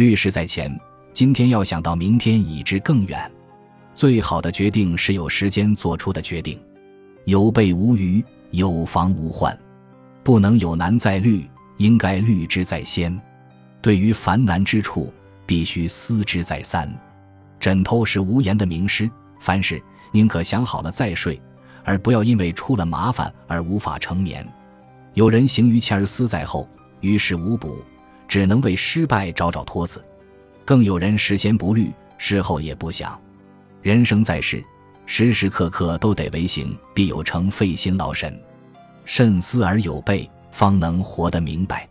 虑事在前，今天要想到明天已知更远。最好的决定是有时间做出的决定。有备无虞，有防无患。不能有难再虑，应该虑之在先。对于烦难之处，必须思之再三。枕头是无言的名师，凡事宁可想好了再睡，而不要因为出了麻烦而无法成眠。有人行于前而思在后，于事无补，只能为失败找找托词；更有人事先不虑，事后也不想。人生在世，时时刻刻都得为行，必有成，费心劳神。慎思而有备，方能活得明白。